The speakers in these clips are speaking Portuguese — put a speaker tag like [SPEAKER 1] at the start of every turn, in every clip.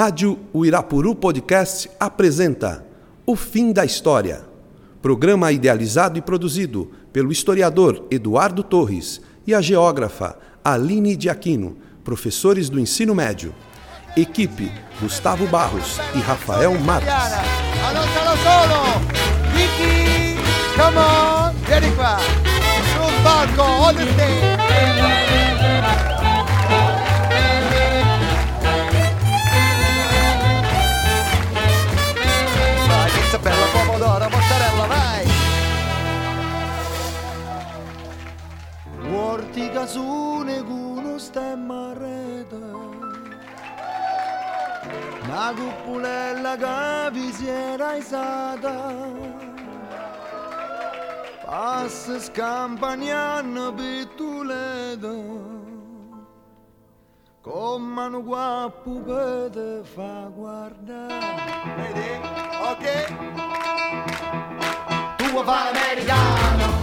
[SPEAKER 1] Rádio Uirapuru Podcast apresenta O Fim da História. Programa idealizado e produzido pelo historiador Eduardo Torres e a geógrafa Aline de Aquino, professores do ensino médio. Equipe Gustavo Barros e Rafael Marques.
[SPEAKER 2] Come on! Palco, on the stage! Casune con uno stemma a rete una cuppulella che vi si era isata. Passa scampagnano pittulete Con mano guappo per fa guardare. Vedi? Ok? Tu vuoi fare americano,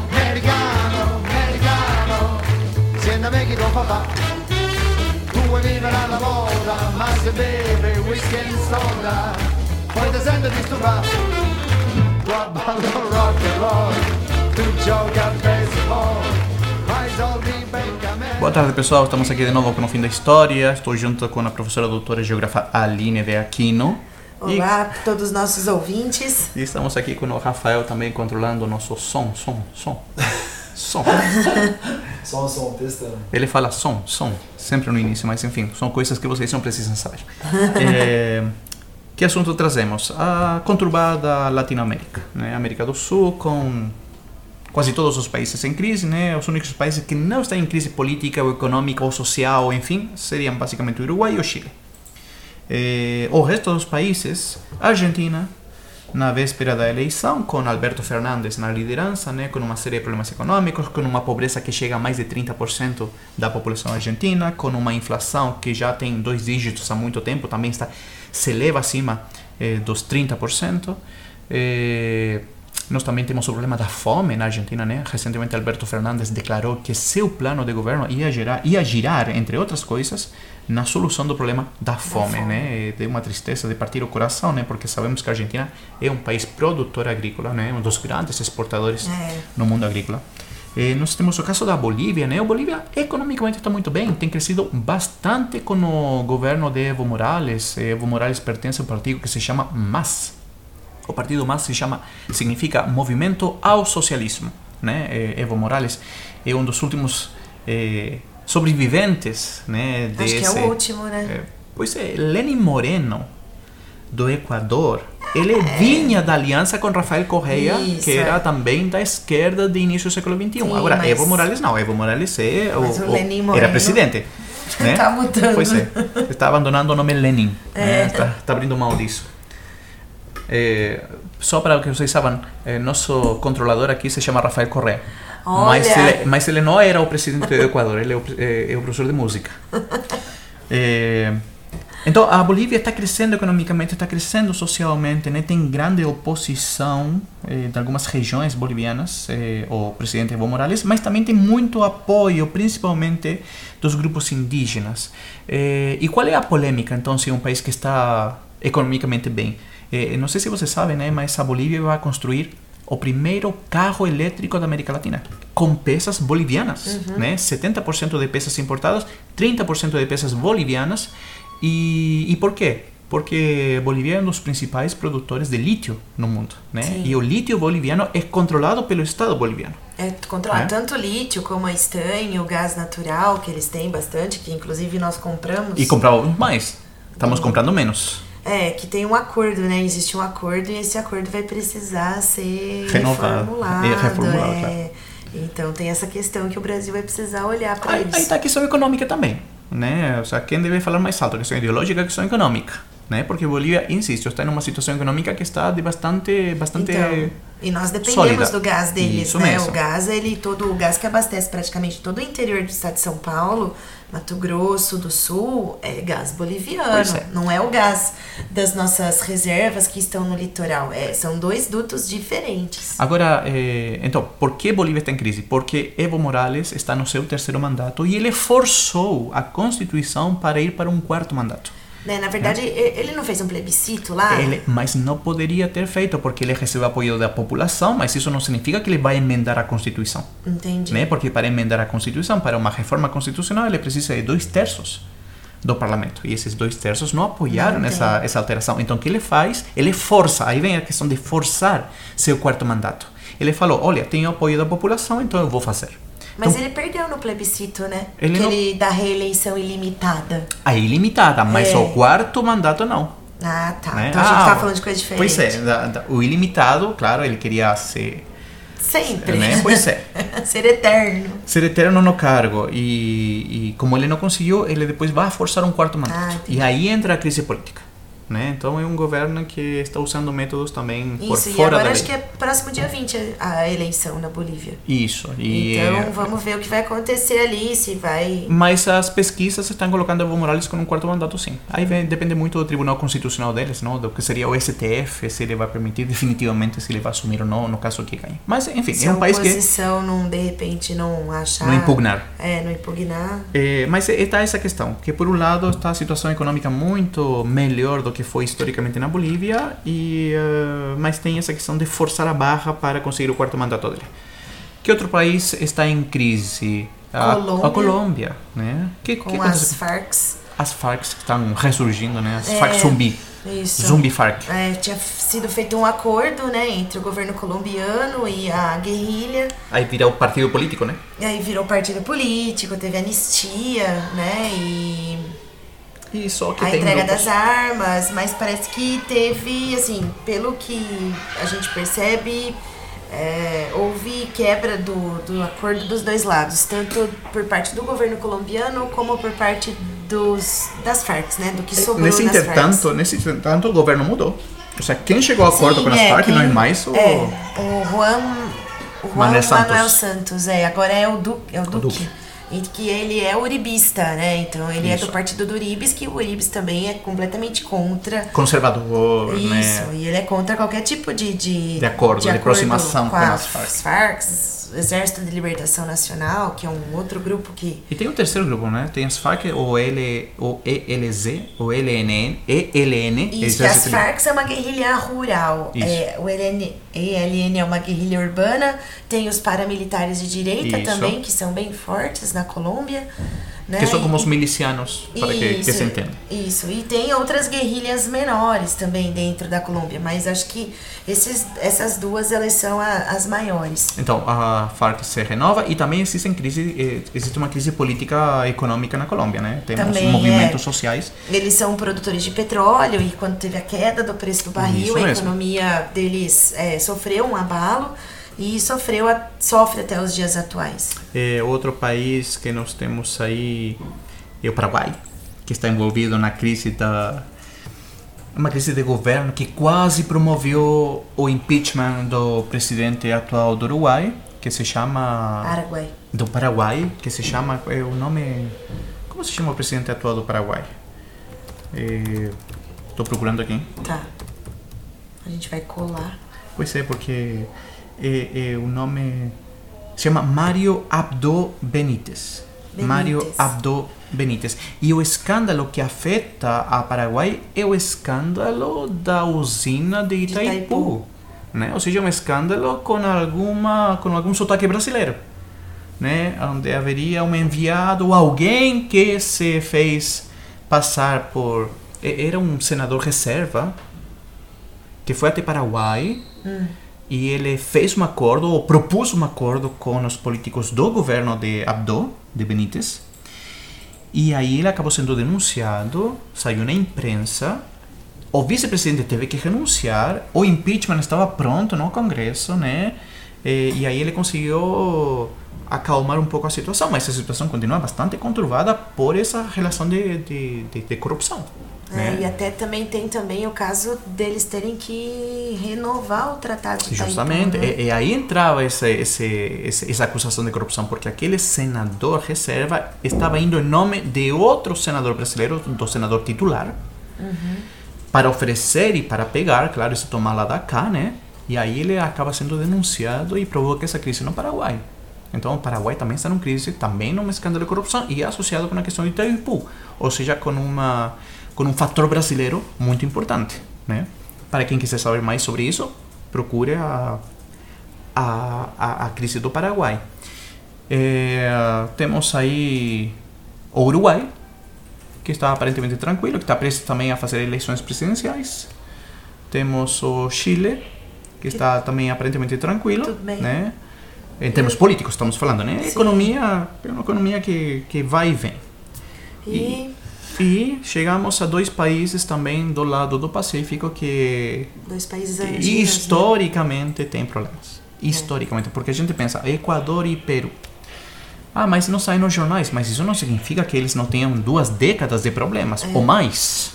[SPEAKER 2] E soda, rock and roll, tu baseball.
[SPEAKER 3] Boa tarde, pessoal. Estamos aqui de novo com o fim da história. Estou junto com a professora doutora geógrafa Aline de Aquino.
[SPEAKER 4] Olá a todos os nossos ouvintes.
[SPEAKER 3] E, e estamos aqui com o Rafael também controlando o nosso som, som, som. Som.
[SPEAKER 5] Som, som, testando.
[SPEAKER 3] Ele fala som, som, sempre no início, mas enfim, são coisas que vocês não precisam saber. É, que assunto trazemos? A conturbada Latinoamérica, né? América do Sul, com quase todos os países em crise, né? Os únicos países que não estão em crise política ou econômica ou social, enfim, seriam basicamente o Uruguai e o Chile. É, o resto dos países, Argentina, na véspera da eleição, com Alberto Fernandes na liderança, né, com uma série de problemas econômicos, com uma pobreza que chega a mais de 30% da população argentina, com uma inflação que já tem dois dígitos há muito tempo, também está se eleva acima eh, dos 30%. Eh, nós também temos o problema da fome na Argentina, né? Recentemente Alberto Fernandes declarou que seu plano de governo ia girar, ia girar entre outras coisas, na solução do problema da fome,
[SPEAKER 4] fome.
[SPEAKER 3] né? De uma tristeza de partir o coração, né? Porque sabemos que a Argentina é um país produtor agrícola, né? Um dos grandes exportadores
[SPEAKER 4] É.
[SPEAKER 3] no mundo agrícola. Eh, nós temos o caso da Bolívia, né? A Bolívia economicamente está muito bem, tem crescido bastante com o governo de Evo Morales. Evo Morales pertence a um partido que se chama MAS. O partido MAS se chama, significa Movimento ao Socialismo, né? Evo Morales é um dos últimos eh, sobreviventes, né?
[SPEAKER 4] Acho que é
[SPEAKER 3] desse-
[SPEAKER 4] o último, né?
[SPEAKER 3] é, pois é, Lenin Moreno, do Equador, ele vinha da aliança com Rafael Correa,
[SPEAKER 4] Isso,
[SPEAKER 3] que era
[SPEAKER 4] é.
[SPEAKER 3] também da esquerda de início do século XXI.
[SPEAKER 4] Sim,
[SPEAKER 3] Agora,
[SPEAKER 4] mas-
[SPEAKER 3] Evo Morales não, Evo Morales é
[SPEAKER 4] Mas o Lenin
[SPEAKER 3] era
[SPEAKER 4] Moreno
[SPEAKER 3] presidente. Né?
[SPEAKER 4] tá mudando.
[SPEAKER 3] Pois é, está abandonando o nome Lenin.
[SPEAKER 4] É.
[SPEAKER 3] né? Está, está abrindo mão disso. É, só para que vocês saibam, é, nosso controlador aqui se chama Rafael Correa. Mas
[SPEAKER 4] Olha.
[SPEAKER 3] ele, mas ele não era o presidente do Equador, ele é o, é, é o professor de música. É, então, a Bolívia está crescendo economicamente, está crescendo socialmente, né? tem grande oposição eh, de algumas regiões bolivianas eh, ao presidente Evo Morales, mas também tem muito apoio, principalmente dos grupos indígenas. Eh, e qual é a polêmica, então, se é um país que está economicamente bem? Não sei se você sabe, né? mas a Bolívia vai construir o primeiro carro elétrico da América Latina, com peças bolivianas, né? 70% de peças importadas, 30% de peças bolivianas. E, e por quê? Porque Bolívia é um dos principais produtores de lítio no mundo, né?
[SPEAKER 4] Sim.
[SPEAKER 3] E o lítio boliviano é controlado pelo Estado boliviano.
[SPEAKER 4] É controlar
[SPEAKER 3] É.
[SPEAKER 4] tanto o lítio como a estanho, o gás natural, que eles têm bastante, que inclusive nós compramos.
[SPEAKER 3] E comprávamos mais. Estamos comprando menos.
[SPEAKER 4] É, que tem um acordo, né? Existe um acordo e esse acordo vai precisar ser
[SPEAKER 3] Renovado.
[SPEAKER 4] reformulado.
[SPEAKER 3] É, reformulado,
[SPEAKER 4] é.
[SPEAKER 3] claro.
[SPEAKER 4] Então tem essa questão que o Brasil vai precisar olhar para eles.
[SPEAKER 3] aí está a questão econômica também, né? Ou seja, quem deve falar mais alto? A questão ideológica, a questão econômica, né? Porque Bolívia, insisto, está em uma situação econômica que está de bastante, bastante
[SPEAKER 4] Então, e nós dependemos
[SPEAKER 3] sólida.
[SPEAKER 4] do gás deles,
[SPEAKER 3] Isso
[SPEAKER 4] né?
[SPEAKER 3] mesmo.
[SPEAKER 4] O gás, ele todo o gás que abastece praticamente todo o interior do estado de São Paulo, Mato Grosso do Sul, é gás boliviano.
[SPEAKER 3] É.
[SPEAKER 4] Não é o gás das nossas reservas que estão no litoral. É, são dois dutos diferentes.
[SPEAKER 3] Agora, eh, então, por que Bolívia está em crise? Porque Evo Morales está no seu terceiro mandato e ele forçou a Constituição para ir para um quarto mandato.
[SPEAKER 4] Né? Na verdade, e- ele não fez um plebiscito lá?
[SPEAKER 3] Ele, mas não poderia ter feito porque ele recebe apoio da população, mas isso não significa que ele vai emendar a Constituição.
[SPEAKER 4] Entendi.
[SPEAKER 3] né? Porque para emendar a Constituição, para uma reforma constitucional, ele precisa de dois terços do parlamento. E esses dois terços não apoiaram
[SPEAKER 4] Não
[SPEAKER 3] essa, essa alteração. Então, o que ele faz? Ele força. Aí vem a questão de forçar seu quarto mandato. Ele falou: olha, tenho apoio da população, então eu vou fazer.
[SPEAKER 4] Mas
[SPEAKER 3] então,
[SPEAKER 4] ele perdeu no plebiscito, né?
[SPEAKER 3] Ele não-
[SPEAKER 4] ele dá reeleição ilimitada.
[SPEAKER 3] Aí ilimitada, mas
[SPEAKER 4] É.
[SPEAKER 3] o quarto mandato não.
[SPEAKER 4] Ah, tá.
[SPEAKER 3] né?
[SPEAKER 4] Então a gente
[SPEAKER 3] Ah,
[SPEAKER 4] tá falando de coisa diferente.
[SPEAKER 3] Pois é, da- da- o ilimitado, claro, ele queria ser,
[SPEAKER 4] Sempre.
[SPEAKER 3] né? Pois é.
[SPEAKER 4] Ser eterno.
[SPEAKER 3] ser eterno no cargo e, e como ele não conseguiu, ele depois vai forçar um quarto mandato.
[SPEAKER 4] Ah,
[SPEAKER 3] e aí entra a crise política. Né? Então é um governo que está usando métodos também por
[SPEAKER 4] Isso, e
[SPEAKER 3] fora
[SPEAKER 4] agora
[SPEAKER 3] da
[SPEAKER 4] acho
[SPEAKER 3] lei.
[SPEAKER 4] que é próximo dia 20 a a eleição na Bolívia.
[SPEAKER 3] Isso. E,
[SPEAKER 4] Então
[SPEAKER 3] eh,
[SPEAKER 4] vamos ver o que vai acontecer ali, se vai.
[SPEAKER 3] Mas as pesquisas estão colocando Evo Morales com um quarto mandato, sim. Aí vem, depende muito do Tribunal Constitucional deles, não? do que seria o STF, se ele vai permitir definitivamente se ele vai assumir ou não, no caso que ganhe. Mas, enfim,
[SPEAKER 4] Se
[SPEAKER 3] é
[SPEAKER 4] a
[SPEAKER 3] um país que
[SPEAKER 4] oposição não, de repente, não achar.
[SPEAKER 3] não impugnar.
[SPEAKER 4] É, não impugnar.
[SPEAKER 3] É, mas está essa questão, que por um lado está a situação econômica muito melhor do que foi historicamente na Bolívia, e, eh, mas tem essa questão de forçar a barra para conseguir o quarto mandato dele. Que outro país está em crise? A,
[SPEAKER 4] Colômbia.
[SPEAKER 3] a Colômbia, né? Que,
[SPEAKER 4] Com
[SPEAKER 3] que
[SPEAKER 4] as? Farcs.
[SPEAKER 3] as Farc estão ressurgindo, né? As
[SPEAKER 4] É,
[SPEAKER 3] Farc zumbi,
[SPEAKER 4] Isso.
[SPEAKER 3] zumbi Farc.
[SPEAKER 4] É, tinha sido feito um acordo, né, entre o governo colombiano e a guerrilha.
[SPEAKER 3] Aí vira o partido político, né?
[SPEAKER 4] E aí virou partido político, teve anistia, né? E
[SPEAKER 3] E só que
[SPEAKER 4] a
[SPEAKER 3] tem
[SPEAKER 4] entrega
[SPEAKER 3] grupos-
[SPEAKER 4] das armas, mas parece que teve, assim, pelo que a gente percebe, é, houve quebra do, do acordo dos dois lados, tanto por parte do governo colombiano como por parte dos, das Farc, né? Do que sobrou
[SPEAKER 3] Nesse
[SPEAKER 4] das
[SPEAKER 3] entretanto,
[SPEAKER 4] Farc.
[SPEAKER 3] nesse entretanto, o governo mudou. Ou seja, quem chegou a acordo
[SPEAKER 4] Sim,
[SPEAKER 3] com as
[SPEAKER 4] é,
[SPEAKER 3] Farc
[SPEAKER 4] quem-
[SPEAKER 3] não é mais o...
[SPEAKER 4] É, o Juan, o Juan
[SPEAKER 3] Manuel Santos.
[SPEAKER 4] Manuel Santos, é, agora é o, du, é o Duque.
[SPEAKER 3] Duque.
[SPEAKER 4] E que ele é uribista, né? Então ele é
[SPEAKER 3] Isso.
[SPEAKER 4] do partido do Uribis, que o Uribis também é completamente contra.
[SPEAKER 3] conservador,
[SPEAKER 4] Isso,
[SPEAKER 3] né?
[SPEAKER 4] e ele é contra qualquer tipo de, de,
[SPEAKER 3] De acordo, de aproximação
[SPEAKER 4] com,
[SPEAKER 3] com
[SPEAKER 4] as
[SPEAKER 3] as Farc.
[SPEAKER 4] Farc, Exército de Libertação Nacional, que é um outro grupo que
[SPEAKER 3] E tem um terceiro grupo, né? Tem as Farc, o, L, o ELZ, o ELN, ELN,
[SPEAKER 4] Isso, as Farc é uma guerrilha rural.
[SPEAKER 3] Isso.
[SPEAKER 4] É, o ELN, ELN é uma guerrilha urbana. Tem os paramilitares de direita
[SPEAKER 3] Isso.
[SPEAKER 4] também, que são bem fortes na Colômbia. Né?
[SPEAKER 3] que são como os milicianos, para que, que se entenda.
[SPEAKER 4] Isso, e tem outras guerrilhas menores também dentro da Colômbia, mas acho que esses, essas duas elas são a- as maiores.
[SPEAKER 3] Então, a Farc se renova e também existe, crise, eh, existe uma crise política e econômica na Colômbia, né? Temos
[SPEAKER 4] Também,
[SPEAKER 3] movimentos
[SPEAKER 4] é.
[SPEAKER 3] sociais.
[SPEAKER 4] Eles são produtores de petróleo e quando teve a queda do preço do barril,
[SPEAKER 3] Isso
[SPEAKER 4] a economia deles é, sofreu um abalo e sofreu a- sofre até os dias atuais.
[SPEAKER 3] Eh, outro país que nós temos aí é o Paraguai, que está envolvido na crise da uma crise de governo que quase promoveu o impeachment do presidente atual do Uruguai, que se chama
[SPEAKER 4] Paraguai.
[SPEAKER 3] do Paraguai, que se chama é o nome como se chama o presidente atual do Paraguai? Estou procurando aqui.
[SPEAKER 4] Tá. A gente vai colar.
[SPEAKER 3] Pois é, porque é, é, o nome se chama Mário Abdo Benítez.
[SPEAKER 4] Benítez.
[SPEAKER 3] Mário Abdo Benítez. E o escândalo que afeta a Paraguai é o escândalo da usina de Itaipu.
[SPEAKER 4] Itaipu.
[SPEAKER 3] Né? Ou seja, um escândalo com, alguma, com algum sotaque brasileiro. Né? Onde haveria um enviado, alguém que se fez passar por. Era um senador reserva que foi até Paraguai e ele fez um acordo, ou propôs um acordo com os políticos do governo de Abdo, de Benítez. E aí ele acabou sendo denunciado, saiu na imprensa. O vice-presidente teve que renunciar, o impeachment estava pronto no Congresso, né? E, e aí ele conseguiu acalmar um pouco a situação, mas a situação continua bastante conturbada por essa relação de, de, de, de corrupção.
[SPEAKER 4] É,
[SPEAKER 3] né?
[SPEAKER 4] E até também tem também o caso deles terem que renovar o tratado de Itaipu,
[SPEAKER 3] Justamente,
[SPEAKER 4] né?
[SPEAKER 3] e, e aí entrava esse, esse, esse- essa acusação de corrupção, porque aquele senador reserva estava indo em nome de outro senador brasileiro, do senador titular, para oferecer e para pegar, claro, isso tomar lá da cá, né? E aí ele acaba sendo denunciado e provoca essa crise no Paraguai. Então o Paraguai também está numa crise, também num escândalo de corrupção e é associado com a questão de Itaipu, ou seja, com uma com um fator brasileiro muito importante. Né? Para quem quiser saber mais sobre isso, procure a, a, a, a crise do Paraguai. É, temos aí o Uruguai, que está aparentemente tranquilo, que está prestes também a fazer eleições presidenciais. Temos o Chile, que está também aparentemente tranquilo, né? Em termos políticos estamos falando, né?
[SPEAKER 4] Sim.
[SPEAKER 3] Economia, é uma economia que, que vai e vem.
[SPEAKER 4] E
[SPEAKER 3] E chegamos a dois países também do lado do Pacífico que
[SPEAKER 4] dois países andinos. né?
[SPEAKER 3] historicamente tem problemas. Historicamente, porque a gente pensa Equador e Peru. Ah, mas não sai nos jornais, mas isso não significa que eles não tenham duas décadas de problemas
[SPEAKER 4] É.
[SPEAKER 3] ou mais,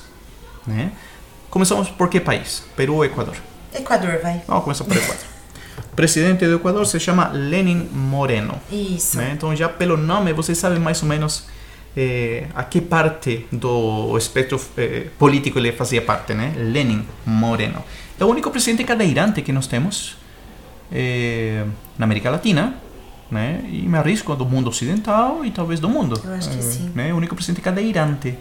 [SPEAKER 3] né? Começamos por que país? Peru ou Equador?
[SPEAKER 4] Equador, vai.
[SPEAKER 3] Vamos começar por Equador. O presidente do Equador se chama Lenin Moreno.
[SPEAKER 4] Isso.
[SPEAKER 3] né? Então, já pelo nome, vocês sabem mais ou menos eh, a que parte do espectro eh, político ele fazia parte, né? Lenin Moreno. É o único presidente cadeirante que nós temos eh, na América Latina, né? E me arrisco do mundo ocidental e talvez do mundo.
[SPEAKER 4] Eu acho que sim.
[SPEAKER 3] Né? O único presidente cadeirante.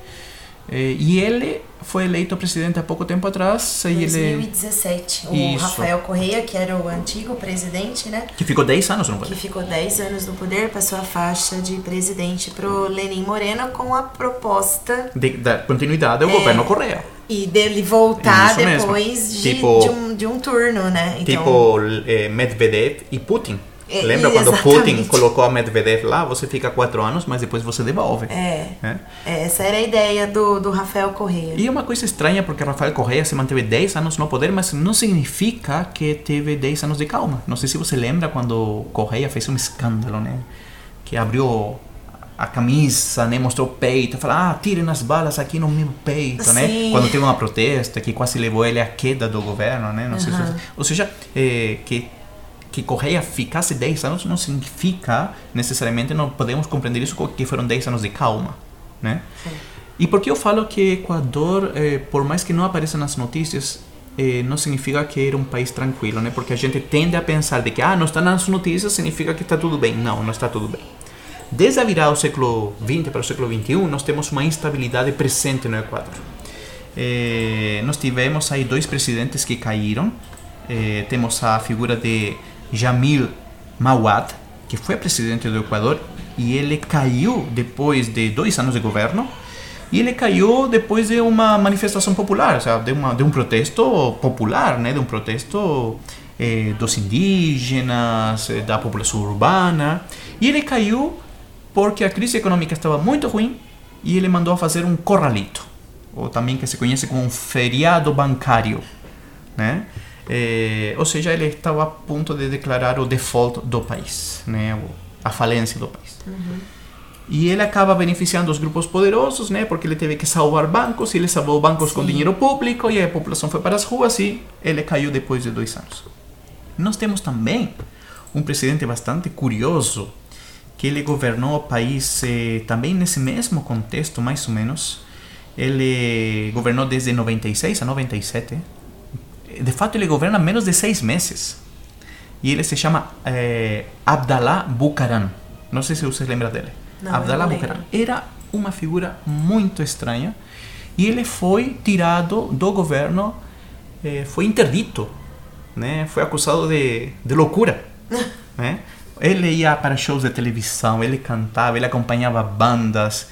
[SPEAKER 3] E ele foi eleito presidente há pouco tempo atrás. E ele,
[SPEAKER 4] 2017. O
[SPEAKER 3] Isso.
[SPEAKER 4] Rafael Correia, que era o antigo presidente, né?
[SPEAKER 3] que ficou 10 anos no
[SPEAKER 4] Que
[SPEAKER 3] poder.
[SPEAKER 4] ficou 10 anos no poder, passou a faixa de presidente pro Lenin Moreno com a proposta
[SPEAKER 3] De, da continuidade do
[SPEAKER 4] É.
[SPEAKER 3] governo Correia.
[SPEAKER 4] e dele voltar depois de,
[SPEAKER 3] Tipo-
[SPEAKER 4] de, um, de um turno, né? Então,
[SPEAKER 3] Tipo eh, Medvedev e Putin.
[SPEAKER 4] É,
[SPEAKER 3] Lembra quando
[SPEAKER 4] exatamente.
[SPEAKER 3] Putin colocou a Medvedev lá? Você fica quatro anos, mas depois você devolve.
[SPEAKER 4] É,
[SPEAKER 3] né?
[SPEAKER 4] essa era a ideia do, do Rafael Correia.
[SPEAKER 3] E é uma coisa estranha porque Rafael Correa se manteve 10 anos no poder, mas não significa que teve 10 anos de calma. Não sei se você lembra quando Correa fez um escândalo, né? Que abriu a camisa, né? Mostrou o peito, falou, ah, tirem as balas aqui no meu peito, né?
[SPEAKER 4] Sim.
[SPEAKER 3] Quando teve uma protesta que quase levou ele à queda do governo, né? Não sei se Ou seja, eh, que que Correia ficasse 10 anos não significa necessariamente não podemos compreender isso que foram 10 anos de calma, né? E por que eu falo que Equador, eh, por mais que não apareça nas notícias, eh, não significa que era um país tranquilo, né? Porque a gente tende a pensar de que, ah, não está nas notícias, significa que está tudo bem. Não, não está tudo bem. Desde a virada do século XX para o século XXI, nós temos uma instabilidade presente no Equador. Eh, nós tivemos aí dois presidentes que caíram. Eh, temos a figura de Jamil Mawad, que foi presidente do Equador, e ele caiu depois de dois anos de governo. E ele caiu depois de uma manifestação popular, ou seja, de, uma, de um protesto popular, né? de um protesto eh, dos indígenas, eh, da população urbana. E ele caiu porque a crise econômica estava muito ruim e ele mandou fazer um corralito, ou também que se conhece como um feriado bancário, né? Eh, ou seja, ele estava a ponto de declarar o default do país, né? A falência do país. E ele acaba beneficiando os grupos poderosos, né? Porque ele teve que salvar bancos, e ele salvou bancos com
[SPEAKER 4] Sim.
[SPEAKER 3] dinheiro público, e a população foi para as ruas, e ele caiu depois de dois anos. Nós temos também um presidente bastante curioso, que ele governou o país eh, também nesse mesmo contexto, mais ou menos. Ele governou desde 96 a 97. De fato, ele governa menos de seis meses. E ele se chama eh, Abdallah Bucaram. Não sei se você lembra dele.
[SPEAKER 4] Não,
[SPEAKER 3] Abdallah Bucaram. Era uma figura muito estranha. E ele foi tirado do governo, eh, foi interdito, né? Foi acusado de, de loucura, né? Ele ia para shows de televisão, ele cantava, ele acompanhava bandas,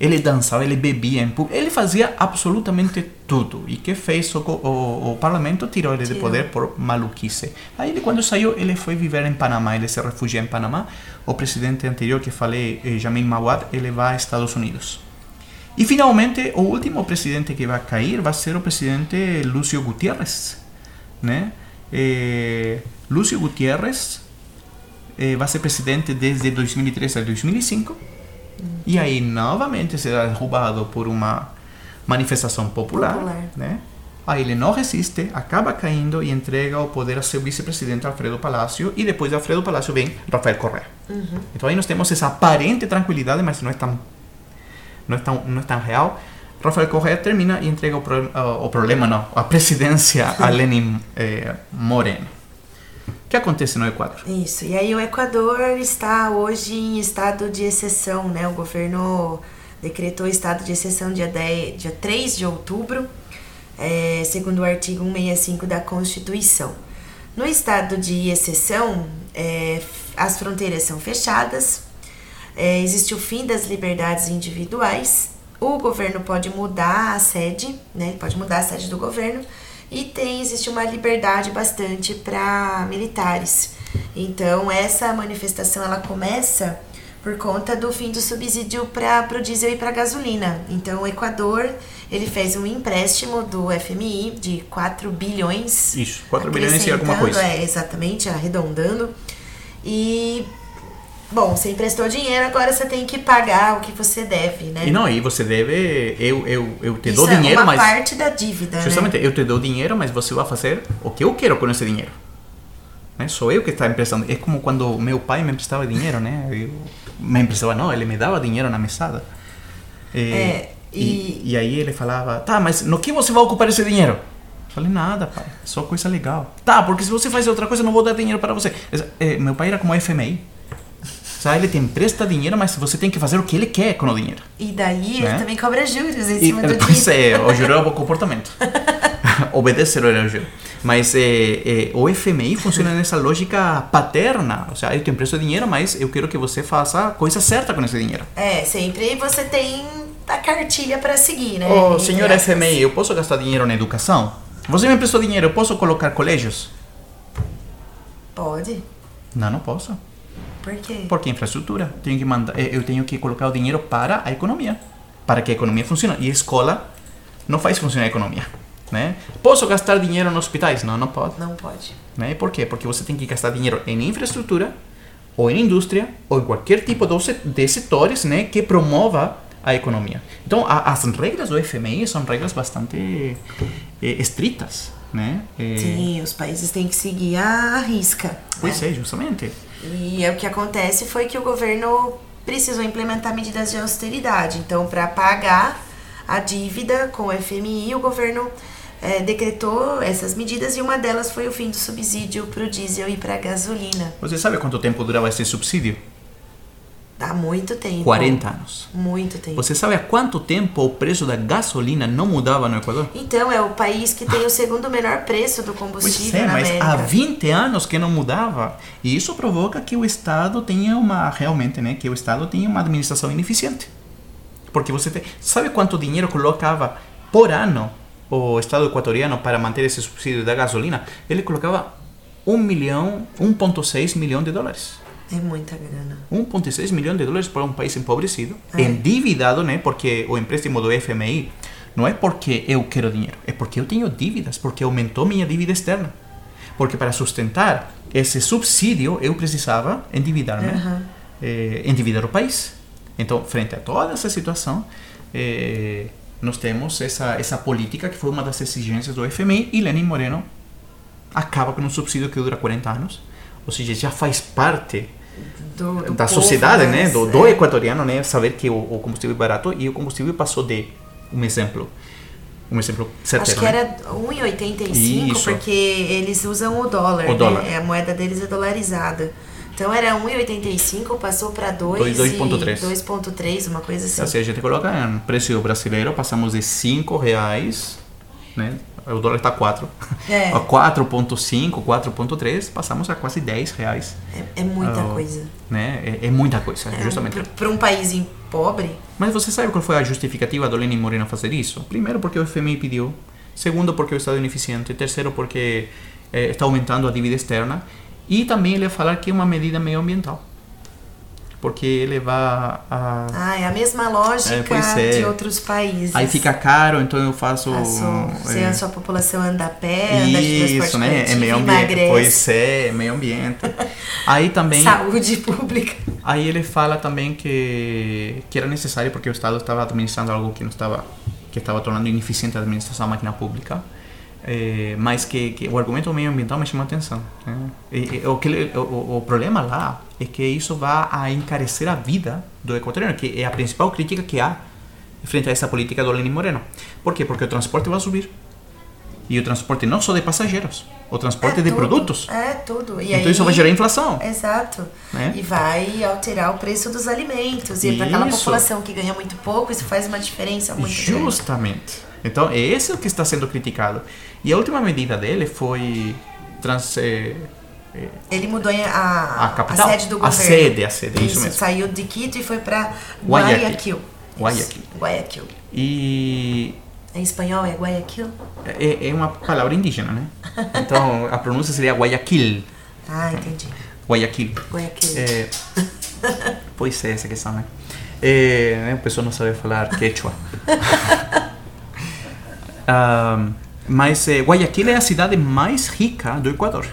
[SPEAKER 3] ele dançava, ele bebia em público, ele fazia absolutamente tudo. E que fez o, o, o parlamento tirou ele de poder por maluquice. Aí ele quando saiu, ele foi viver em Panamá, ele se refugiou em Panamá. O presidente anterior que falei, eh, Jamil Mawad, ele vai aos Estados Unidos. E finalmente, o último presidente que vai cair vai ser o presidente Lúcio Gutiérrez, né? Eh, Lúcio Gutiérrez eh, vai ser presidente desde 2003 a 2005 e aí novamente será derrubado por uma manifestação popular,
[SPEAKER 4] Popular.
[SPEAKER 3] né? Aí ele não resiste, acaba caindo e entrega o poder ao seu vice-presidente Alfredo Palacio e depois de Alfredo Palacio vem Rafael Correa. Então aí nós temos essa aparente tranquilidade, mas não é tão não é tão, não é tão real. Rafael Correa termina e entrega o, pro- o problema, não, a presidência a Lenin eh, Moreno. O que acontece no Equador?
[SPEAKER 4] Isso. E aí o Equador está hoje em estado de exceção, né? O governo decretou estado de exceção dia, 10, dia 3 de outubro, é, segundo o artigo 165 da Constituição. No estado de exceção, é, as fronteiras são fechadas, é, existe o fim das liberdades individuais, o governo pode mudar a sede, né, pode mudar a sede do governo, e tem existe uma liberdade bastante para militares. Então essa manifestação ela começa por conta do fim do subsídio para o diesel e para gasolina. Então o Equador ele fez um empréstimo do FMI de 4 bilhões.
[SPEAKER 3] Isso, 4 bilhões e alguma coisa.
[SPEAKER 4] É, exatamente, arredondando. E Bom, você emprestou dinheiro, agora você tem que pagar o que você deve, né?
[SPEAKER 3] E não, e você deve. Eu, eu, eu te
[SPEAKER 4] Isso
[SPEAKER 3] dou
[SPEAKER 4] é
[SPEAKER 3] dinheiro,
[SPEAKER 4] uma
[SPEAKER 3] mas.
[SPEAKER 4] parte da dívida,
[SPEAKER 3] Justamente,
[SPEAKER 4] né?
[SPEAKER 3] eu te dou dinheiro, mas você vai fazer o que eu quero com esse dinheiro. Né? Sou eu que está emprestando. É como quando meu pai me emprestava dinheiro, né? Eu me emprestava, não, ele me dava dinheiro na mesada.
[SPEAKER 4] É,
[SPEAKER 3] e...
[SPEAKER 4] e-
[SPEAKER 3] e aí ele falava, tá, mas no que você vai ocupar esse dinheiro? Eu falei, nada, pai, só coisa legal. Tá, porque se você faz outra coisa, eu não vou dar dinheiro para você. É, meu pai era como FMI. Sabe, ele te empresta dinheiro, mas você tem que fazer o que ele quer com o dinheiro.
[SPEAKER 4] E daí ele
[SPEAKER 3] Né?
[SPEAKER 4] também cobra juros em
[SPEAKER 3] E,
[SPEAKER 4] cima do
[SPEAKER 3] pois
[SPEAKER 4] dinheiro.
[SPEAKER 3] é, o juro é o comportamento. Obedecer o juro. Mas é, é, o FMI funciona nessa lógica paterna. Ou seja, eu te empresto dinheiro, mas eu quero que você faça a coisa certa com esse dinheiro.
[SPEAKER 4] É, sempre você tem a cartilha para seguir, né?
[SPEAKER 3] Ô,
[SPEAKER 4] Entre
[SPEAKER 3] senhor. FMI, eu posso gastar dinheiro na educação? Você me emprestou dinheiro, eu posso colocar colégios?
[SPEAKER 4] Pode.
[SPEAKER 3] Não, não posso.
[SPEAKER 4] Por quê?
[SPEAKER 3] Porque infraestrutura. Tenho que mandar, eh, eu tenho que colocar o dinheiro para a economia. Para que a economia funcione. E a escola não faz funcionar a economia. Né? Posso gastar dinheiro nos hospitais? Não, não pode.
[SPEAKER 4] Não pode.
[SPEAKER 3] Né? Por quê? Porque você tem que gastar dinheiro em infraestrutura, ou em indústria, ou em qualquer tipo de se- de setores né, que promova a economia. Então, a- as regras do FMI são regras bastante eh, estritas. Né? Eh,
[SPEAKER 4] Sim, os países têm que seguir a risca.
[SPEAKER 3] Pois
[SPEAKER 4] né?
[SPEAKER 3] é, justamente.
[SPEAKER 4] E é o que acontece foi que o governo precisou implementar medidas de austeridade. Então, para pagar a dívida com o FMI, o governo eh, decretou essas medidas e uma delas foi o fim do subsídio para o diesel e para a gasolina.
[SPEAKER 3] Você sabe quanto tempo durava esse subsídio?
[SPEAKER 4] Há muito tempo.
[SPEAKER 3] 40 anos.
[SPEAKER 4] Muito tempo.
[SPEAKER 3] Você sabe há quanto tempo o preço da gasolina não mudava no Equador?
[SPEAKER 4] Então, é o país que tem o segundo menor preço do
[SPEAKER 3] Pois
[SPEAKER 4] combustível
[SPEAKER 3] é,
[SPEAKER 4] na
[SPEAKER 3] mas
[SPEAKER 4] América.
[SPEAKER 3] há 20 anos que não mudava. E isso provoca que o Estado tenha uma, realmente, né, que o Estado tenha uma administração ineficiente. Porque você tem, sabe quanto dinheiro colocava por ano o Estado equatoriano para manter esse subsídio da gasolina? Ele colocava 1 milhão, 1.6 milhão de dólares.
[SPEAKER 4] É muita grana.
[SPEAKER 3] 1.6 milhões de dólares para um país empobrecido,
[SPEAKER 4] É.
[SPEAKER 3] endividado, né? Porque o empréstimo do FMI não é porque eu quero dinheiro, é porque eu tenho dívidas, porque aumentou minha dívida externa. Porque para sustentar esse subsídio eu precisava endividar-me,
[SPEAKER 4] Aham.
[SPEAKER 3] eh, endividar o país. Então, frente a toda essa situação, eh, nós temos essa essa política que foi uma das exigências do FMI e Lenin Moreno acaba com um subsídio que dura 40 anos, ou seja, já faz parte
[SPEAKER 4] Do, do
[SPEAKER 3] da sociedade, né, do, do
[SPEAKER 4] É.
[SPEAKER 3] equatoriano, né, saber que o, o combustível é barato e o combustível passou de um exemplo, um exemplo certeiro,
[SPEAKER 4] Acho que
[SPEAKER 3] né?
[SPEAKER 4] era 1,85
[SPEAKER 3] Isso.
[SPEAKER 4] porque eles usam o dólar,
[SPEAKER 3] O
[SPEAKER 4] né?
[SPEAKER 3] dólar.
[SPEAKER 4] A moeda deles é dolarizada. Então era 1,85, passou para 2
[SPEAKER 3] Dois-
[SPEAKER 4] e
[SPEAKER 3] 2,3.
[SPEAKER 4] 2,3, uma coisa assim.
[SPEAKER 3] Assim, a gente coloca em preço brasileiro, passamos de 5 reais, né, o dólar está 4,
[SPEAKER 4] É.
[SPEAKER 3] a 4.5, 4.3, passamos a quase 10 reais,
[SPEAKER 4] É, é muita
[SPEAKER 3] Ah,
[SPEAKER 4] coisa.
[SPEAKER 3] né, é, é muita coisa, justamente.
[SPEAKER 4] Para um país pobre,
[SPEAKER 3] Mas você sabe qual foi a justificativa do Lenin Moreno fazer isso? Primeiro, porque o FMI pediu. Segundo, porque o Estado é ineficiente. Terceiro, porque eh, está aumentando a dívida externa. E também ele vai falar que é uma medida meioambiental. Porque ele vai a...
[SPEAKER 4] ah, é a mesma lógica
[SPEAKER 3] É, é.
[SPEAKER 4] de outros países.
[SPEAKER 3] Aí fica caro, então eu faço...
[SPEAKER 4] Passou, se
[SPEAKER 3] eh,
[SPEAKER 4] a sua população anda a pé, anda
[SPEAKER 3] isso, né? É meio ambiente.
[SPEAKER 4] emagrece.
[SPEAKER 3] Pois é, é meio ambiente. Aí também...
[SPEAKER 4] Saúde pública.
[SPEAKER 3] Aí ele fala também que, que era necessário porque o Estado estava administrando algo que não estava que estava tornando ineficiente a administração da máquina pública, eh, mas que, que o argumento meioambiental me chamou a atenção. né? E, e, o, que o, o- problema lá é que isso vai a encarecer a vida do equatoriano, que é a principal crítica que há frente a essa política do Lenin Moreno. Por quê? Porque o transporte vai subir. E o transporte não só de passageiros, o transporte de
[SPEAKER 4] tudo,
[SPEAKER 3] produtos.
[SPEAKER 4] É, tudo. E
[SPEAKER 3] Então
[SPEAKER 4] aí,
[SPEAKER 3] isso vai gerar inflação.
[SPEAKER 4] Exato.
[SPEAKER 3] Né?
[SPEAKER 4] E vai alterar o preço dos alimentos. E para aquela população que ganha muito pouco, isso faz uma diferença muito grande.
[SPEAKER 3] Justamente. Então, é esse o que está sendo criticado. E a última medida dele foi trans, eh,
[SPEAKER 4] Ele mudou a,
[SPEAKER 3] a capital.
[SPEAKER 4] sede do
[SPEAKER 3] A
[SPEAKER 4] governo.
[SPEAKER 3] sede, a sede, isso mesmo.
[SPEAKER 4] Saiu de Quito e foi para
[SPEAKER 3] Guayaquil.
[SPEAKER 4] Guayaquil.
[SPEAKER 3] Guayaquil.
[SPEAKER 4] Isso.
[SPEAKER 3] E
[SPEAKER 4] Em espanhol é Guayaquil?
[SPEAKER 3] é, é uma palavra indígena, né? Então, a pronúncia seria Guayaquil.
[SPEAKER 4] Ah, entendi.
[SPEAKER 3] Guayaquil.
[SPEAKER 4] Guayaquil.
[SPEAKER 3] É, pois é, essa questão, né? É, o pessoal não sabe falar quechua. Ah, mas é, Guayaquil é a cidade mais rica do Equador.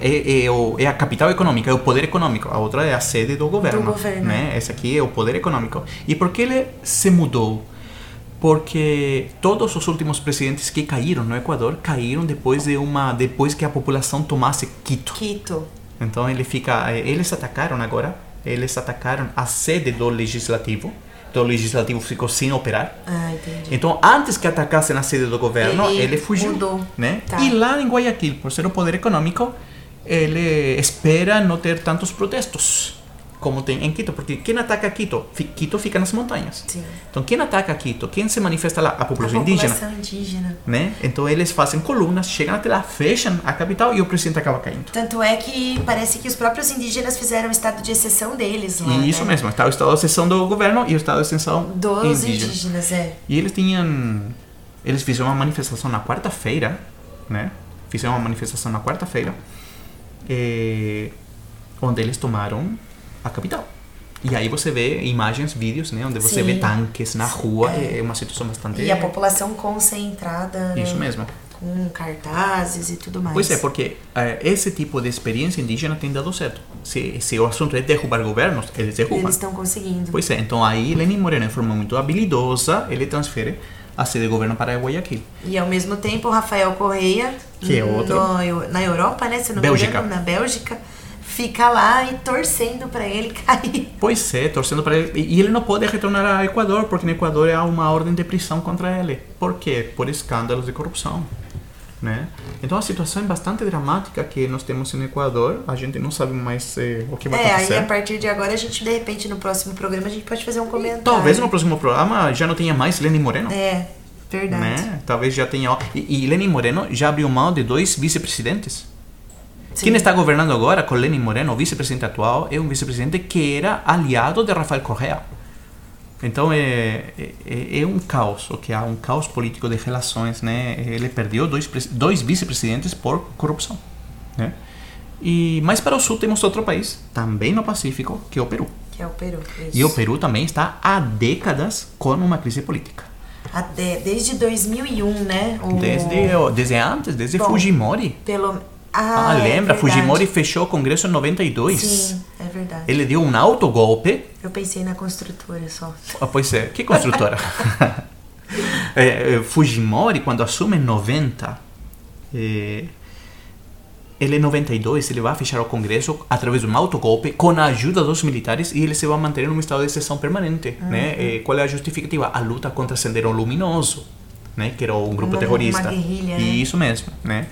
[SPEAKER 3] É, é, é a capital econômica, é o poder econômico. A outra é a sede do governo.
[SPEAKER 4] Do governo.
[SPEAKER 3] Né? Essa aqui é o poder econômico. E por que ele se mudou? Porque todos os últimos presidentes que caíram no Equador caíram depois de uma depois que a população tomasse Quito.
[SPEAKER 4] Quito.
[SPEAKER 3] Então ele fica, eh, eles atacaram agora, eles atacaram a sede do legislativo. O legislativo ficou sem operar.
[SPEAKER 4] Ah, entendi.
[SPEAKER 3] Então antes que atacassem a sede do governo,
[SPEAKER 4] Ele
[SPEAKER 3] ele, fugiu,
[SPEAKER 4] mudou.
[SPEAKER 3] né?
[SPEAKER 4] Tá.
[SPEAKER 3] E lá em Guayaquil, por ser o poder econômico, ele espera não ter tantos protestos como tem em Quito, porque quem ataca Quito, Quito fica nas montanhas.
[SPEAKER 4] Sim.
[SPEAKER 3] Então quem ataca Quito, quem se manifesta lá, a
[SPEAKER 4] A
[SPEAKER 3] população indígena,
[SPEAKER 4] população indígena.
[SPEAKER 3] né? Então eles fazem colunas, chegam até lá, fecham a capital e o presidente acaba caindo.
[SPEAKER 4] Tanto é que parece que os próprios indígenas fizeram o estado de exceção deles lá.
[SPEAKER 3] E isso
[SPEAKER 4] né?
[SPEAKER 3] mesmo, está o estado de exceção do governo e o estado de exceção
[SPEAKER 4] Dos
[SPEAKER 3] indígena.
[SPEAKER 4] indígenas, é.
[SPEAKER 3] E eles tinham. Eles fizeram uma manifestação na quarta-feira, né? Fizeram uma manifestação na quarta-feira, eh, onde eles tomaram a capital. E aí você vê imagens, vídeos, né? Onde você
[SPEAKER 4] Sim.
[SPEAKER 3] vê tanques na rua,
[SPEAKER 4] É.
[SPEAKER 3] é uma situação bastante.
[SPEAKER 4] E a população concentrada. né,
[SPEAKER 3] Isso mesmo.
[SPEAKER 4] Com cartazes e tudo mais.
[SPEAKER 3] Pois é, porque eh, esse tipo de experiência indígena tem dado certo. Se, se o assunto é derrubar governos, eles derrubam.
[SPEAKER 4] Eles estão conseguindo.
[SPEAKER 3] Pois é, então aí Lenin Moreno, de forma muito habilidosa, ele transfere a sede de governo para Guayaquil.
[SPEAKER 4] E ao mesmo tempo, Rafael Correia,
[SPEAKER 3] Que é outro.
[SPEAKER 4] no- na Europa, né? Se não
[SPEAKER 3] Bélgica.
[SPEAKER 4] me engano, na Bélgica, fica lá e torcendo pra ele cair.
[SPEAKER 3] Pois é, torcendo para ele. E ele não pode retornar ao Equador, porque no Equador há uma ordem de prisão contra ele. Por quê? Por escândalos de corrupção. Né? Então a situação é bastante dramática que nós temos no Equador. A gente não sabe mais eh, o que vai
[SPEAKER 4] É, aí
[SPEAKER 3] acontecer.
[SPEAKER 4] a partir de agora a gente, de repente, no próximo programa, a gente pode fazer um comentário.
[SPEAKER 3] Talvez no próximo programa já não tenha mais Lenin Moreno.
[SPEAKER 4] É, verdade.
[SPEAKER 3] Né? Talvez já tenha. E, e Lenin Moreno já abriu mão de dois vice-presidentes. Quem está governando agora com Lenin Moreno, o vice-presidente atual, é um vice-presidente que era aliado de Rafael Correa. Então é, é, é um caos, o que há um caos político de relações, né? Ele perdeu dois, dois vice-presidentes por corrupção, né? E mais para o sul temos outro país, também no Pacífico, que é o Peru.
[SPEAKER 4] Que é o Peru.
[SPEAKER 3] E o
[SPEAKER 4] isso.
[SPEAKER 3] Peru também está há décadas com uma crise política.
[SPEAKER 4] Até- desde 2001, né? O-
[SPEAKER 3] Desde, desde antes, desde
[SPEAKER 4] Bom,
[SPEAKER 3] Fujimori.
[SPEAKER 4] Pelo...
[SPEAKER 3] Ah,
[SPEAKER 4] Ah, é
[SPEAKER 3] lembra?
[SPEAKER 4] verdade.
[SPEAKER 3] Fujimori fechou o Congresso em 92.
[SPEAKER 4] Sim, é verdade.
[SPEAKER 3] Ele deu um autogolpe.
[SPEAKER 4] Eu pensei na construtora só.
[SPEAKER 3] Ah, pois é, que construtora? É, é, Fujimori, quando assume em 90, é, ele em 92 ele vai fechar o Congresso através de um autogolpe com a ajuda dos militares e ele se vai manter num estado de exceção permanente. Né? É, qual é a justificativa? A luta contra Sendero Luminoso, né? que era um grupo
[SPEAKER 4] Uma-
[SPEAKER 3] terrorista.
[SPEAKER 4] uma guerrilha, né?
[SPEAKER 3] Isso mesmo. Né?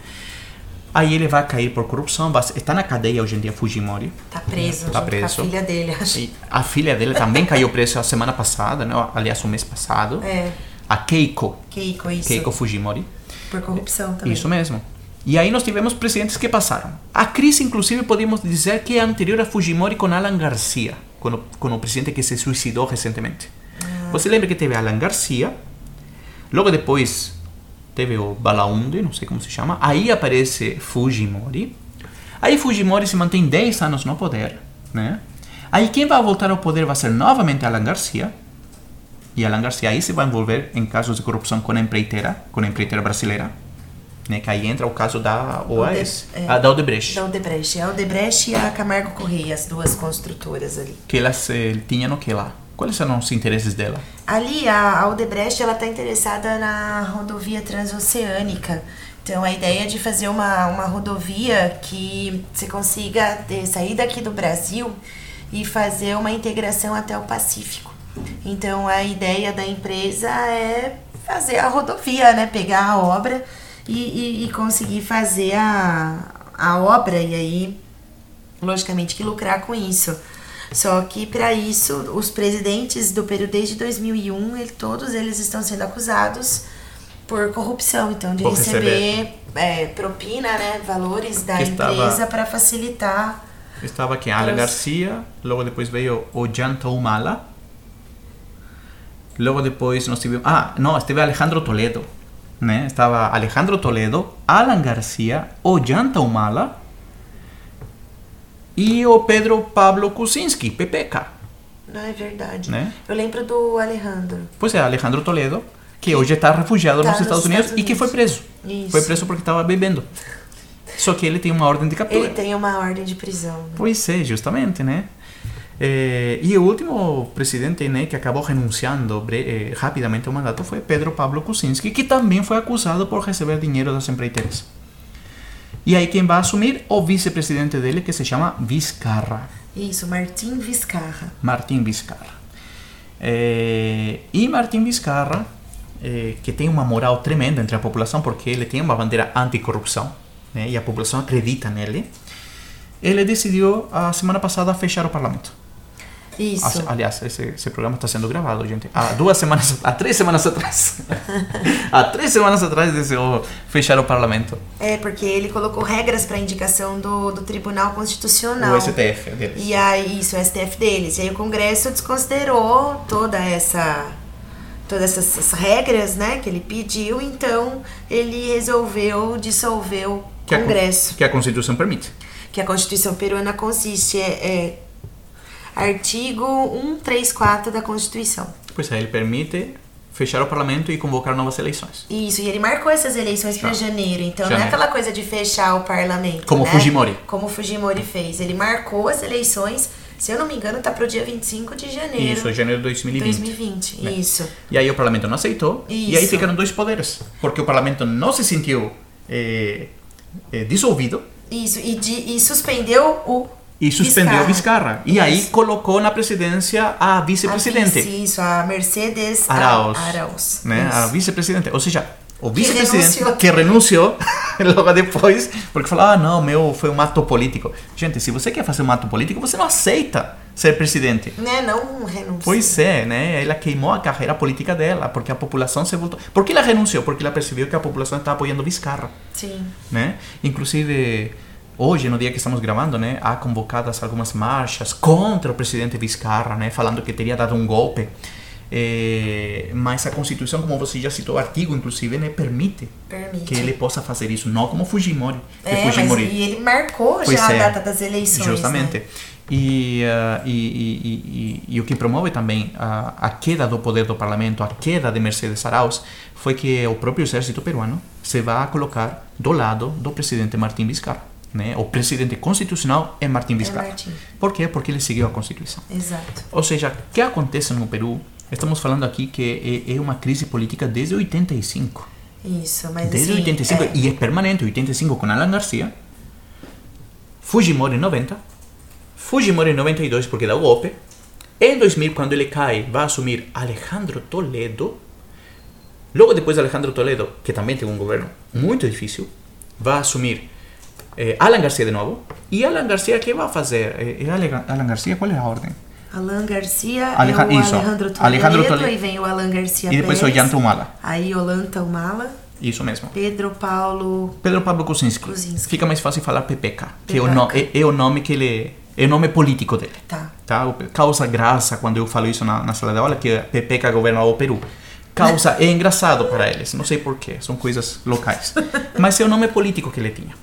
[SPEAKER 3] Aí ele vai cair por corrupção, vai- está na cadeia hoje em dia Fujimori.
[SPEAKER 4] Tá preso,
[SPEAKER 3] Tá preso.
[SPEAKER 4] a filha dele, acho.
[SPEAKER 3] E a filha dele também caiu presa a semana passada, né? aliás, o mês passado.
[SPEAKER 4] É,
[SPEAKER 3] A Keiko,
[SPEAKER 4] Keiko, isso.
[SPEAKER 3] Keiko Fujimori.
[SPEAKER 4] Por corrupção também.
[SPEAKER 3] Isso mesmo. E aí nós tivemos presidentes que passaram. A crise, inclusive, podemos dizer que é anterior a Fujimori com Alan Garcia, com o, com o presidente que se suicidou recentemente. Você lembra que teve Alan Garcia, logo depois teve o Balaunde, não sei como se chama, aí aparece Fujimori. Aí Fujimori se mantém 10 anos no poder, né? Aí quem vai voltar ao poder vai ser novamente Alan Garcia. E Alan Garcia aí se vai envolver em casos de corrupção com a empreiteira, com a empreiteira brasileira, né? Que aí entra o caso da OAS,
[SPEAKER 4] é.
[SPEAKER 3] a da Odebrecht,
[SPEAKER 4] Da Odebrecht. A Odebrecht e a Camargo Correia, as duas construtoras ali.
[SPEAKER 3] que elas eh, tinham o que lá? Quais eram os interesses dela?
[SPEAKER 4] Ali, a, a Odebrecht, ela tá interessada na rodovia transoceânica. Então, a ideia é de fazer uma, uma rodovia que você consiga ter, sair daqui do Brasil e fazer uma integração até o Pacífico. Então a ideia da empresa é fazer a rodovia, né? Pegar a obra e, e, e conseguir fazer a, a obra e aí, logicamente, que lucrar com isso. Só que para isso, os presidentes do Peru desde 2001, ele, todos eles estão sendo acusados por corrupção, então de
[SPEAKER 3] Por
[SPEAKER 4] receber é, propina, né, valores da
[SPEAKER 3] estava-
[SPEAKER 4] empresa para facilitar.
[SPEAKER 3] Estava aqui Alan
[SPEAKER 4] Os-
[SPEAKER 3] Garcia, logo depois veio Ollanta Humala. Logo depois nós tivemos. Ah, não, esteve Alejandro Toledo. Né? Estava Alejandro Toledo, Alan Garcia, Ollanta Humala e o Pedro Pablo Kuczynski, PPK.
[SPEAKER 4] Não é verdade.
[SPEAKER 3] Né?
[SPEAKER 4] Eu lembro do Alejandro.
[SPEAKER 3] Pois é, Alejandro Toledo, que hoje está refugiado
[SPEAKER 4] Tá
[SPEAKER 3] nos
[SPEAKER 4] nos
[SPEAKER 3] Estados Unidos,
[SPEAKER 4] Estados
[SPEAKER 3] e que foi
[SPEAKER 4] Unidos.
[SPEAKER 3] preso.
[SPEAKER 4] Isso.
[SPEAKER 3] Foi preso porque estava bebendo. Só que ele tem uma ordem de captura.
[SPEAKER 4] Ele tem uma ordem de prisão. né?
[SPEAKER 3] Pois é, justamente, né? Eh, e o último presidente né, que acabou renunciando eh, rapidamente ao mandato foi Pedro Pablo Kuczynski, que também foi acusado por receber dinheiro das empreiteiras. E aí quem vai assumir? O vice-presidente dele, que se chama Vizcarra,
[SPEAKER 4] Isso, Martim Vizcarra.
[SPEAKER 3] Martim Vizcarra. Eh, e Martim Vizcarra, eh, que tem uma moral tremenda entre a população, porque ele tem uma bandeira anticorrupção, né, e a população acredita nele, ele decidiu, a semana passada, fechar o parlamento.
[SPEAKER 4] Isso.
[SPEAKER 3] Aliás, esse, esse programa está sendo gravado, gente. Há duas semanas, há três semanas atrás. há três semanas atrás decidiu fechar o parlamento.
[SPEAKER 4] É, porque ele colocou regras para indicação do, do Tribunal Constitucional.
[SPEAKER 3] O STF deles.
[SPEAKER 4] E aí, isso, o STF deles. E aí o Congresso desconsiderou toda essa todas essas, essas regras, né, que ele pediu, então ele resolveu dissolver o
[SPEAKER 3] Que a, con-
[SPEAKER 4] Congresso.
[SPEAKER 3] que a Constituição permite.
[SPEAKER 4] que a Constituição peruana consiste é, é artigo 134 da Constituição.
[SPEAKER 3] Pois é, ele permite fechar o parlamento e convocar novas eleições.
[SPEAKER 4] Isso, e ele marcou essas eleições para
[SPEAKER 3] Já.
[SPEAKER 4] janeiro, então não é
[SPEAKER 3] Janeiro.
[SPEAKER 4] aquela coisa de fechar o parlamento.
[SPEAKER 3] Como
[SPEAKER 4] né?
[SPEAKER 3] Fujimori.
[SPEAKER 4] Como Fujimori fez. Ele marcou as eleições, se eu não me engano, tá pro dia 25 de janeiro.
[SPEAKER 3] Isso, janeiro de 2020.
[SPEAKER 4] 2020,
[SPEAKER 3] Né?
[SPEAKER 4] isso.
[SPEAKER 3] E aí o parlamento não aceitou. E aí
[SPEAKER 4] Isso.
[SPEAKER 3] ficaram dois poderes. Porque o parlamento não se sentiu eh, eh, dissolvido
[SPEAKER 4] Isso, e, de- e suspendeu o.
[SPEAKER 3] e suspendeu Vizcarra. E aí colocou na presidência a
[SPEAKER 4] A
[SPEAKER 3] vice-presidente.
[SPEAKER 4] vice, isso, a Mercedes
[SPEAKER 3] Arauz.
[SPEAKER 4] Arauz.
[SPEAKER 3] Né? A vice-presidente. Ou seja, o vice-presidente que renunciou logo depois, porque falou: ah, não, meu, foi um ato político. Gente, se você quer fazer um ato político, você não aceita ser presidente.
[SPEAKER 4] Né, não renunciou.
[SPEAKER 3] Pois é, né? Ela queimou a carreira política dela, porque a população se voltou. Por que ela renunciou? Porque ela percebeu que a população está apoiando Vizcarra,
[SPEAKER 4] Sim.
[SPEAKER 3] né? Inclusive, hoje, no dia que estamos gravando, né, há convocadas algumas marchas contra o presidente Vizcarra, né, falando que teria dado um golpe. Eh, mas a Constituição, como você já citou, o artigo, inclusive, né, permite
[SPEAKER 4] Permite.
[SPEAKER 3] que ele possa fazer isso, não como Fujimori.
[SPEAKER 4] É,
[SPEAKER 3] Fujimori
[SPEAKER 4] e ele marcou
[SPEAKER 3] Pois
[SPEAKER 4] já
[SPEAKER 3] é,
[SPEAKER 4] a data das eleições.
[SPEAKER 3] Justamente.
[SPEAKER 4] Né?
[SPEAKER 3] E, ah, e, e, e, e- o que promove também a, a queda do poder do parlamento, a queda de Mercedes Arauz, foi que o próprio exército peruano se vai colocar do lado do presidente Martín Vizcarra. Né? O presidente constitucional é Martín Vizcarra.
[SPEAKER 4] Martín.
[SPEAKER 3] Por quê? Porque ele seguiu a Constituição.
[SPEAKER 4] Exato.
[SPEAKER 3] Ou seja, o que acontece no Peru? Estamos falando aqui que é, é uma crise política desde 85.
[SPEAKER 4] Isso, mas
[SPEAKER 3] Desde
[SPEAKER 4] assim,
[SPEAKER 3] 85,
[SPEAKER 4] é,
[SPEAKER 3] y es permanente, 85 con Alan García, Fujimori en 90, Fujimori en 92 porque da o golpe, en 2000 cuando ele cae va a asumir Alejandro Toledo, luego después de Alejandro Toledo, que también tiene un gobierno muy difícil, va a eh, Alan García de nuevo, y Alan García, ¿qué va a hacer? Eh, Alan Alan García, ¿cuál es la orden?
[SPEAKER 4] Alan Garcia
[SPEAKER 3] Aleja-
[SPEAKER 4] é o
[SPEAKER 3] isso,
[SPEAKER 4] Alejandro Toledo,
[SPEAKER 3] Alejandro Toledo.
[SPEAKER 4] aí vem o Alan Garcia
[SPEAKER 3] Y después
[SPEAKER 4] Pérez,
[SPEAKER 3] Ollanta Humala,
[SPEAKER 4] aí Olanta Humala,
[SPEAKER 3] isso mesmo.
[SPEAKER 4] Pedro Paulo,
[SPEAKER 3] Pedro Pablo Kuczynski.
[SPEAKER 4] Kuczynski.
[SPEAKER 3] Fica mais fácil falar PPK, que é o, no, é, é o nome que ele é o nome político dele.
[SPEAKER 4] tá.
[SPEAKER 3] Tá? O- Causa graça quando eu falo isso na, na sala de aula que PPK governa o Peru. Causa é engraçado para eles, não sei porquê, são coisas locais. Mas é o nome político que ele tinha.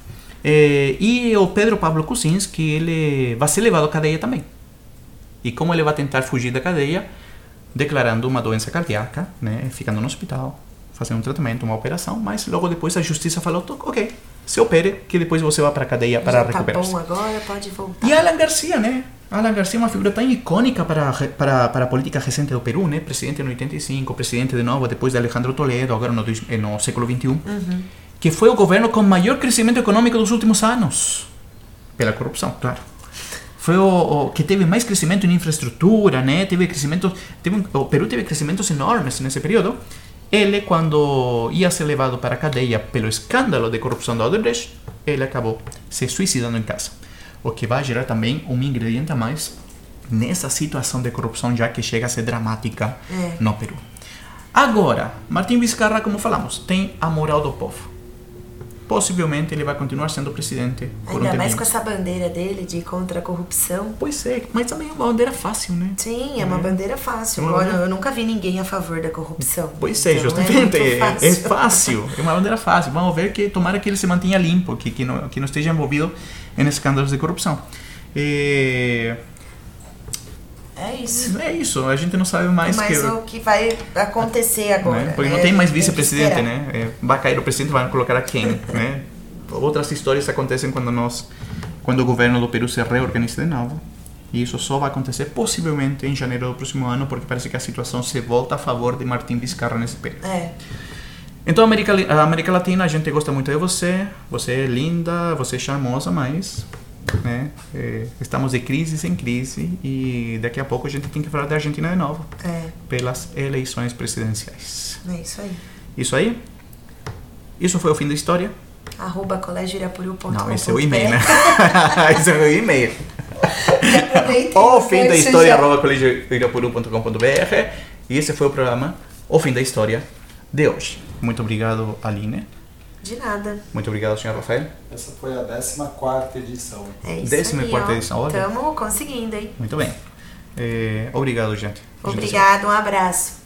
[SPEAKER 3] Eh, e o Pedro Pablo Kuczynski, ele vai ser levado à cadeia também. E como ele vai tentar fugir da cadeia, declarando uma doença cardíaca, né, ficando no hospital, fazendo um tratamento, uma operação, mas logo depois a justiça falou, ok, se opere, que depois você vai para a cadeia para
[SPEAKER 4] Já tá bom agora, pode voltar.
[SPEAKER 3] E Alan Garcia, né? Alan Garcia é uma figura tão icônica para, para, para a política recente do Peru, né? Presidente no 85, presidente de novo depois de Alejandro Toledo, agora no, eh, no século XXI, que foi o governo com maior crescimento econômico dos últimos anos. Pela corrupção, claro. foi o, o que teve mais crescimento em infraestrutura, né? Teve crescimento, teve o Peru teve crescimentos enormes nesse período. Ele, quando ia ser levado para a cadeia pelo escândalo de corrupção da Odebrecht, ele acabou se suicidando em casa. O que vai gerar também um ingrediente a mais nessa situação de corrupção já que chega a ser dramática
[SPEAKER 4] É.
[SPEAKER 3] no Peru. Agora, Martim Vizcarra, como falamos, tem a moral do povo. Possivelmente ele vai continuar sendo presidente por um
[SPEAKER 4] Ainda mais com essa bandeira dele de contra a corrupção.
[SPEAKER 3] Pois é, mas também é uma bandeira fácil, né?
[SPEAKER 4] Sim, é uma bandeira fácil.
[SPEAKER 3] Uhum.
[SPEAKER 4] Olha, eu nunca vi ninguém a favor da corrupção.
[SPEAKER 3] Pois é,
[SPEAKER 4] Então,
[SPEAKER 3] justamente.
[SPEAKER 4] É,
[SPEAKER 3] É,
[SPEAKER 4] muito
[SPEAKER 3] é fácil. É uma bandeira fácil. Vamos ver que tomara que ele se mantenha limpo, que, que, não, que não esteja envolvido em escândalos de corrupção. É,
[SPEAKER 4] É isso.
[SPEAKER 3] é isso, a gente não sabe mais
[SPEAKER 4] Mas
[SPEAKER 3] que.
[SPEAKER 4] o que vai acontecer agora.
[SPEAKER 3] né? Porque não
[SPEAKER 4] né?
[SPEAKER 3] tem mais vice-presidente, né? É, vai cair o presidente, vai colocar a quem, né? Outras histórias acontecem quando nós, quando o governo do Peru se reorganiza de novo. E isso só vai acontecer possivelmente em janeiro do próximo ano, porque parece que a situação se volta a favor de Martim Vizcarra nesse período.
[SPEAKER 4] É.
[SPEAKER 3] Então, América, a América Latina, a gente gosta muito de você. Você é linda, você é charmosa, mas né, é, estamos de crise em crise e daqui a pouco a gente tem que falar da Argentina de novo,
[SPEAKER 4] É,
[SPEAKER 3] pelas eleições presidenciais.
[SPEAKER 4] é isso aí.
[SPEAKER 3] Isso aí? Isso foi o fim da história?
[SPEAKER 4] Arroba colegioirapuru.com.
[SPEAKER 3] Não, esse é o e-mail, né? esse é o e-mail. O fim da história,
[SPEAKER 4] já.
[SPEAKER 3] arroba colegioirapuru.com.br E esse foi o programa O Fim da História de hoje. Muito obrigado, Aline.
[SPEAKER 4] De nada.
[SPEAKER 3] Muito obrigado, senhor Rafael.
[SPEAKER 5] Essa foi a 14 edição.
[SPEAKER 4] É isso
[SPEAKER 3] Décima e
[SPEAKER 4] aí,
[SPEAKER 3] quarta
[SPEAKER 4] ó.
[SPEAKER 3] edição, olha.
[SPEAKER 4] Tamo conseguindo, hein?
[SPEAKER 3] Muito bem. É, obrigado, gente.
[SPEAKER 4] Obrigado, um abraço.